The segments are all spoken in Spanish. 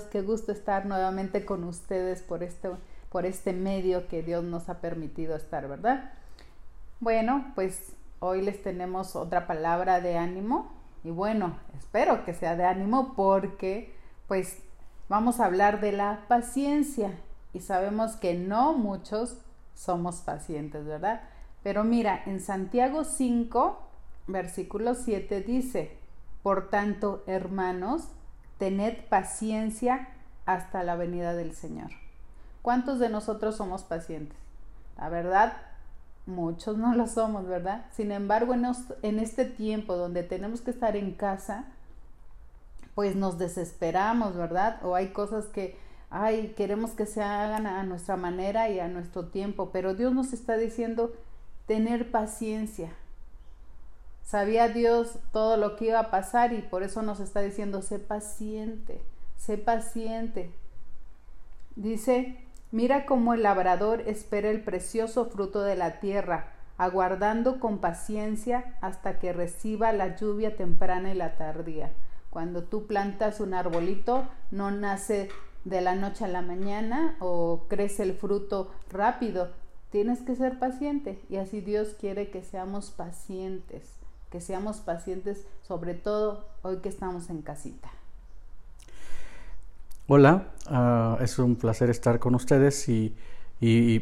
qué gusto estar nuevamente con ustedes por este, por este medio que Dios nos ha permitido estar, ¿verdad? Bueno, pues hoy les tenemos otra palabra de ánimo y bueno, espero que sea de ánimo porque pues vamos a hablar de la paciencia y sabemos que no muchos somos pacientes, ¿verdad? Pero mira, en Santiago 5, versículo 7 dice, por tanto, hermanos, tened paciencia hasta la venida del Señor. ¿Cuántos de nosotros somos pacientes? La verdad, muchos no lo somos, ¿verdad? Sin embargo, en, este tiempo donde tenemos que estar en casa, pues nos desesperamos, ¿verdad? O hay cosas que, ay, queremos que se hagan a nuestra manera y a nuestro tiempo, pero Dios nos está diciendo tener paciencia, Sabía Dios todo lo que iba a pasar y por eso nos está diciendo, sé paciente, sé paciente. Dice, mira cómo el labrador espera el precioso fruto de la tierra, aguardando con paciencia hasta que reciba la lluvia temprana y la tardía. Cuando tú plantas un arbolito, no nace de la noche a la mañana o crece el fruto rápido. Tienes que ser paciente y así Dios quiere que seamos pacientes que seamos pacientes, sobre todo hoy que estamos en casita. Hola, ah, es un placer estar con ustedes y,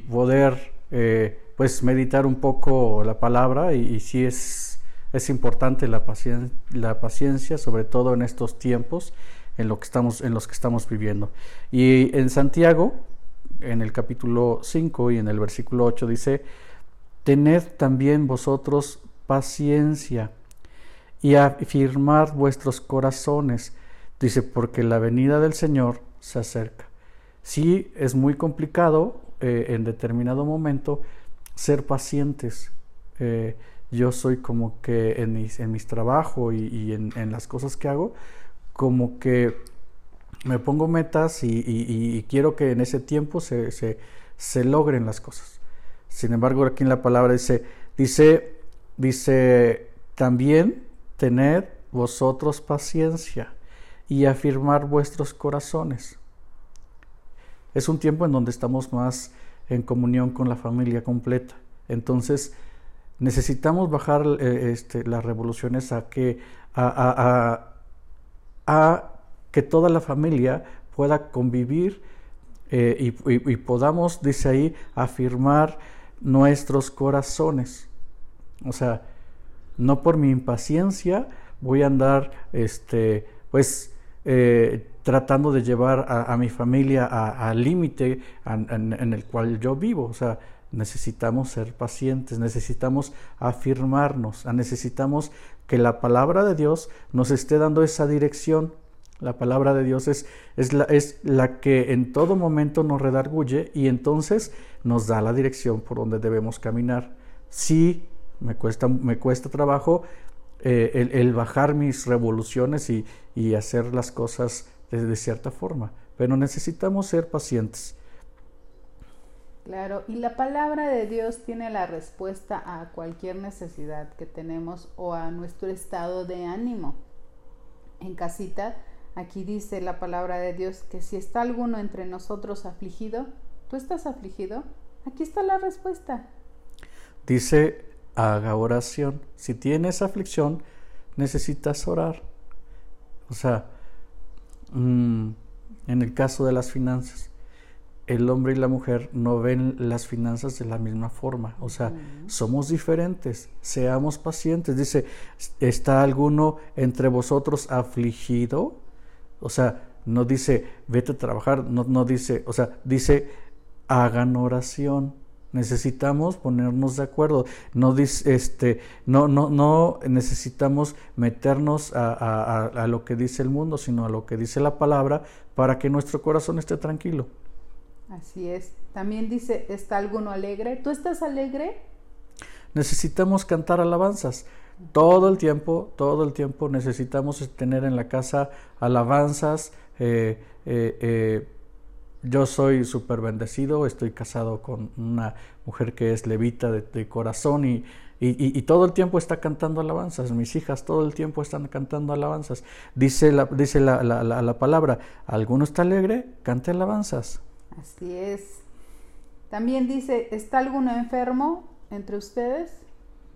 poder eh, pues meditar un poco la palabra y, si es, es importante la, la paciencia, sobre todo en estos tiempos en, lo que estamos, en los que estamos viviendo. Y en Santiago, en el capítulo 5 y en el versículo 8 dice, tened también vosotros paciencia y afirmar vuestros corazones. Dice, porque la venida del Señor se acerca. Sí, es muy complicado eh, en determinado momento ser pacientes. Eh, yo soy como que en mis, trabajos y, en, las cosas que hago, como que me pongo metas y, quiero que en ese tiempo se, se, se, logren las cosas. Sin embargo, aquí en la palabra dice, dice Dice, también tened vosotros paciencia y afirmar vuestros corazones. Es un tiempo en donde estamos más en comunión con la familia completa. Entonces, necesitamos bajar eh, este, las revoluciones a que, a, que toda la familia pueda convivir eh, y podamos, dice ahí, afirmar nuestros corazones. O sea, no por mi impaciencia voy a andar, este, pues, eh, tratando de llevar a, mi familia al límite en, el cual yo vivo. O sea, necesitamos ser pacientes, necesitamos afirmarnos, necesitamos que la palabra de Dios nos esté dando esa dirección. La palabra de Dios es, es, la, que en todo momento nos redarguye y entonces nos da la dirección por donde debemos caminar. Si me cuesta, me cuesta trabajo eh, el, bajar mis revoluciones y, hacer las cosas de, cierta forma, pero necesitamos ser pacientes. Claro, y la palabra de Dios tiene la respuesta a cualquier necesidad que tenemos o a nuestro estado de ánimo. En casita, aquí dice la palabra de Dios que si está alguno entre nosotros afligido, ¿tú estás afligido? Aquí está la respuesta. Dice haga oración. Si tienes aflicción, necesitas orar. O sea, mm, en el caso de las finanzas, el hombre y la mujer no ven las finanzas de la misma forma. O sea, somos diferentes, seamos pacientes. Dice, ¿está alguno entre vosotros afligido? O sea, no dice, vete a trabajar, no, no dice, o sea, dice, hagan oración. Necesitamos ponernos de acuerdo. No, este, no, no, no necesitamos meternos a, lo que dice el mundo, sino a lo que dice la palabra para que nuestro corazón esté tranquilo. Así es. También dice, ¿está alguno alegre? ¿Tú estás alegre? Necesitamos cantar alabanzas. Todo el tiempo, todo el tiempo necesitamos tener en la casa alabanzas, eh, eh, eh, yo soy súper bendecido, estoy casado con una mujer que es levita de, corazón y, y, todo el tiempo está cantando alabanzas. Mis hijas todo el tiempo están cantando alabanzas. Dice la, dice la, la, la palabra, ¿alguno está alegre? Cante alabanzas. Así es. También dice, ¿está alguno enfermo entre ustedes?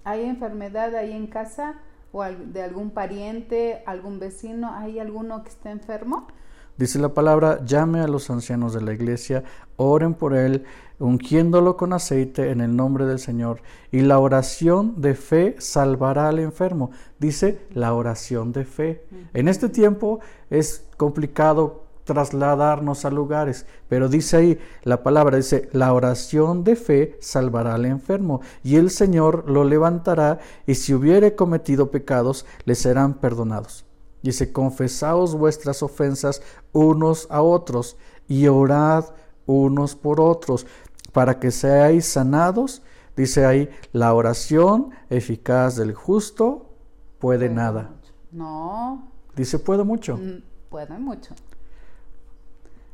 ¿Hay enfermedad ahí en casa? ¿O de algún pariente, algún vecino? ¿Hay alguno que esté enfermo? Dice la palabra, llame a los ancianos de la iglesia, oren por él, ungiéndolo con aceite en el nombre del Señor. Y la oración de fe salvará al enfermo. Dice la oración de fe. En este tiempo es complicado trasladarnos a lugares, pero dice ahí la palabra, dice, la oración de fe salvará al enfermo, y el Señor lo levantará, y si hubiere cometido pecados, le serán perdonados. Dice, confesaos vuestras ofensas unos a otros y orad unos por otros para que seáis sanados. Dice ahí, la oración eficaz del justo puede, nada. No. Dice, puede mucho. Mm, puede mucho.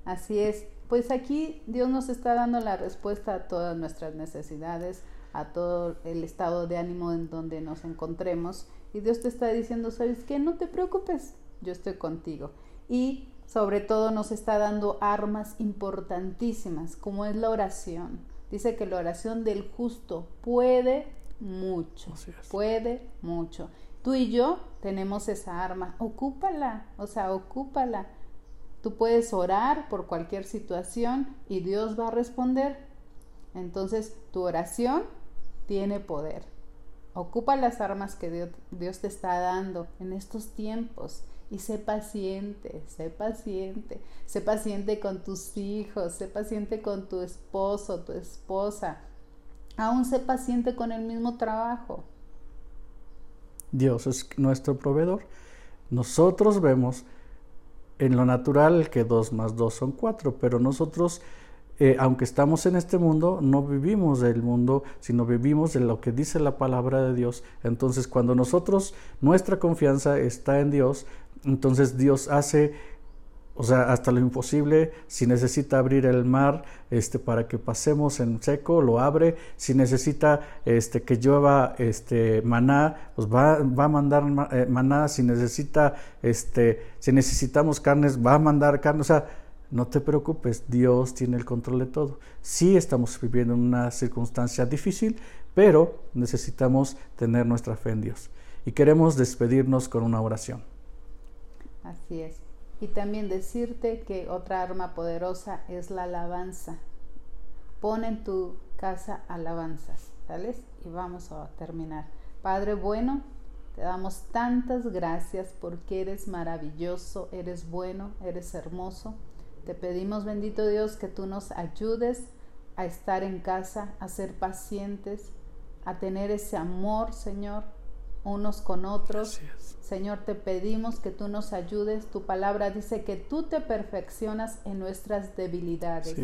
Así es. Pues aquí Dios nos está dando la respuesta a todas nuestras necesidades, a todo el estado de ánimo en donde nos encontremos y Dios te está diciendo, ¿sabes qué? No te preocupes, yo estoy contigo. Y sobre todo nos está dando armas importantísimas, como es la oración. Dice que la oración del justo puede mucho, puede mucho. Tú y yo tenemos esa arma, ocúpala, o sea, ocúpala. Tú puedes orar por cualquier situación y Dios va a responder. Entonces, tu oración tiene poder. Ocupa las armas que Dios, te está dando en estos tiempos y sé paciente, sé paciente, sé paciente con tus hijos, sé paciente con tu esposo, tu esposa, aún sé paciente con el mismo trabajo. Dios es nuestro proveedor. Nosotros vemos en lo natural que dos más dos son cuatro, pero nosotros eh, aunque estamos en este mundo, no vivimos del mundo, sino vivimos de lo que dice la palabra de Dios. Entonces, cuando nosotros, nuestra confianza está en Dios, entonces Dios hace o sea, hasta lo imposible, si necesita abrir el mar este, para que pasemos en seco, lo abre. Si necesita este, que llueva este, maná, pues va, va a mandar eh, maná. Si necesita, este, si necesitamos carnes, va a mandar carne. O sea, no te preocupes, Dios tiene el control de todo. Sí estamos viviendo una circunstancia difícil, pero necesitamos tener nuestra fe en Dios. Y queremos despedirnos con una oración. Así es. Y también decirte que otra arma poderosa es la alabanza. Pon en tu casa alabanzas, ¿sales? Y vamos a terminar. Padre bueno, te damos tantas gracias porque eres maravilloso, eres bueno, eres hermoso. Te pedimos, bendito Dios, que tú nos ayudes a estar en casa, a ser pacientes, a tener ese amor, Señor, unos con otros. Señor, te pedimos que tú nos ayudes. Tu palabra dice que tú te perfeccionas en nuestras debilidades.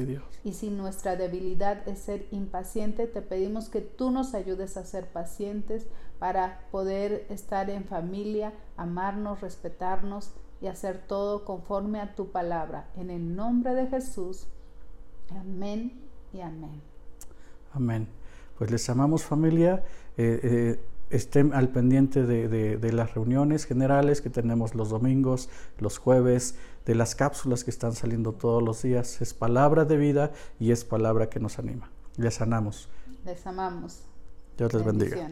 Y si nuestra debilidad es ser impaciente, te pedimos que tú nos ayudes a ser pacientes para poder estar en familia, amarnos, respetarnos y hacer todo conforme a tu palabra. En el nombre de Jesús. Amén y amén. Amén. Pues les amamos familia. Eh, eh, estén al pendiente de, las reuniones generales que tenemos los domingos, los jueves, de las cápsulas que están saliendo todos los días. Es palabra de vida y es palabra que nos anima. Les amamos. Les amamos. Dios les bendiga.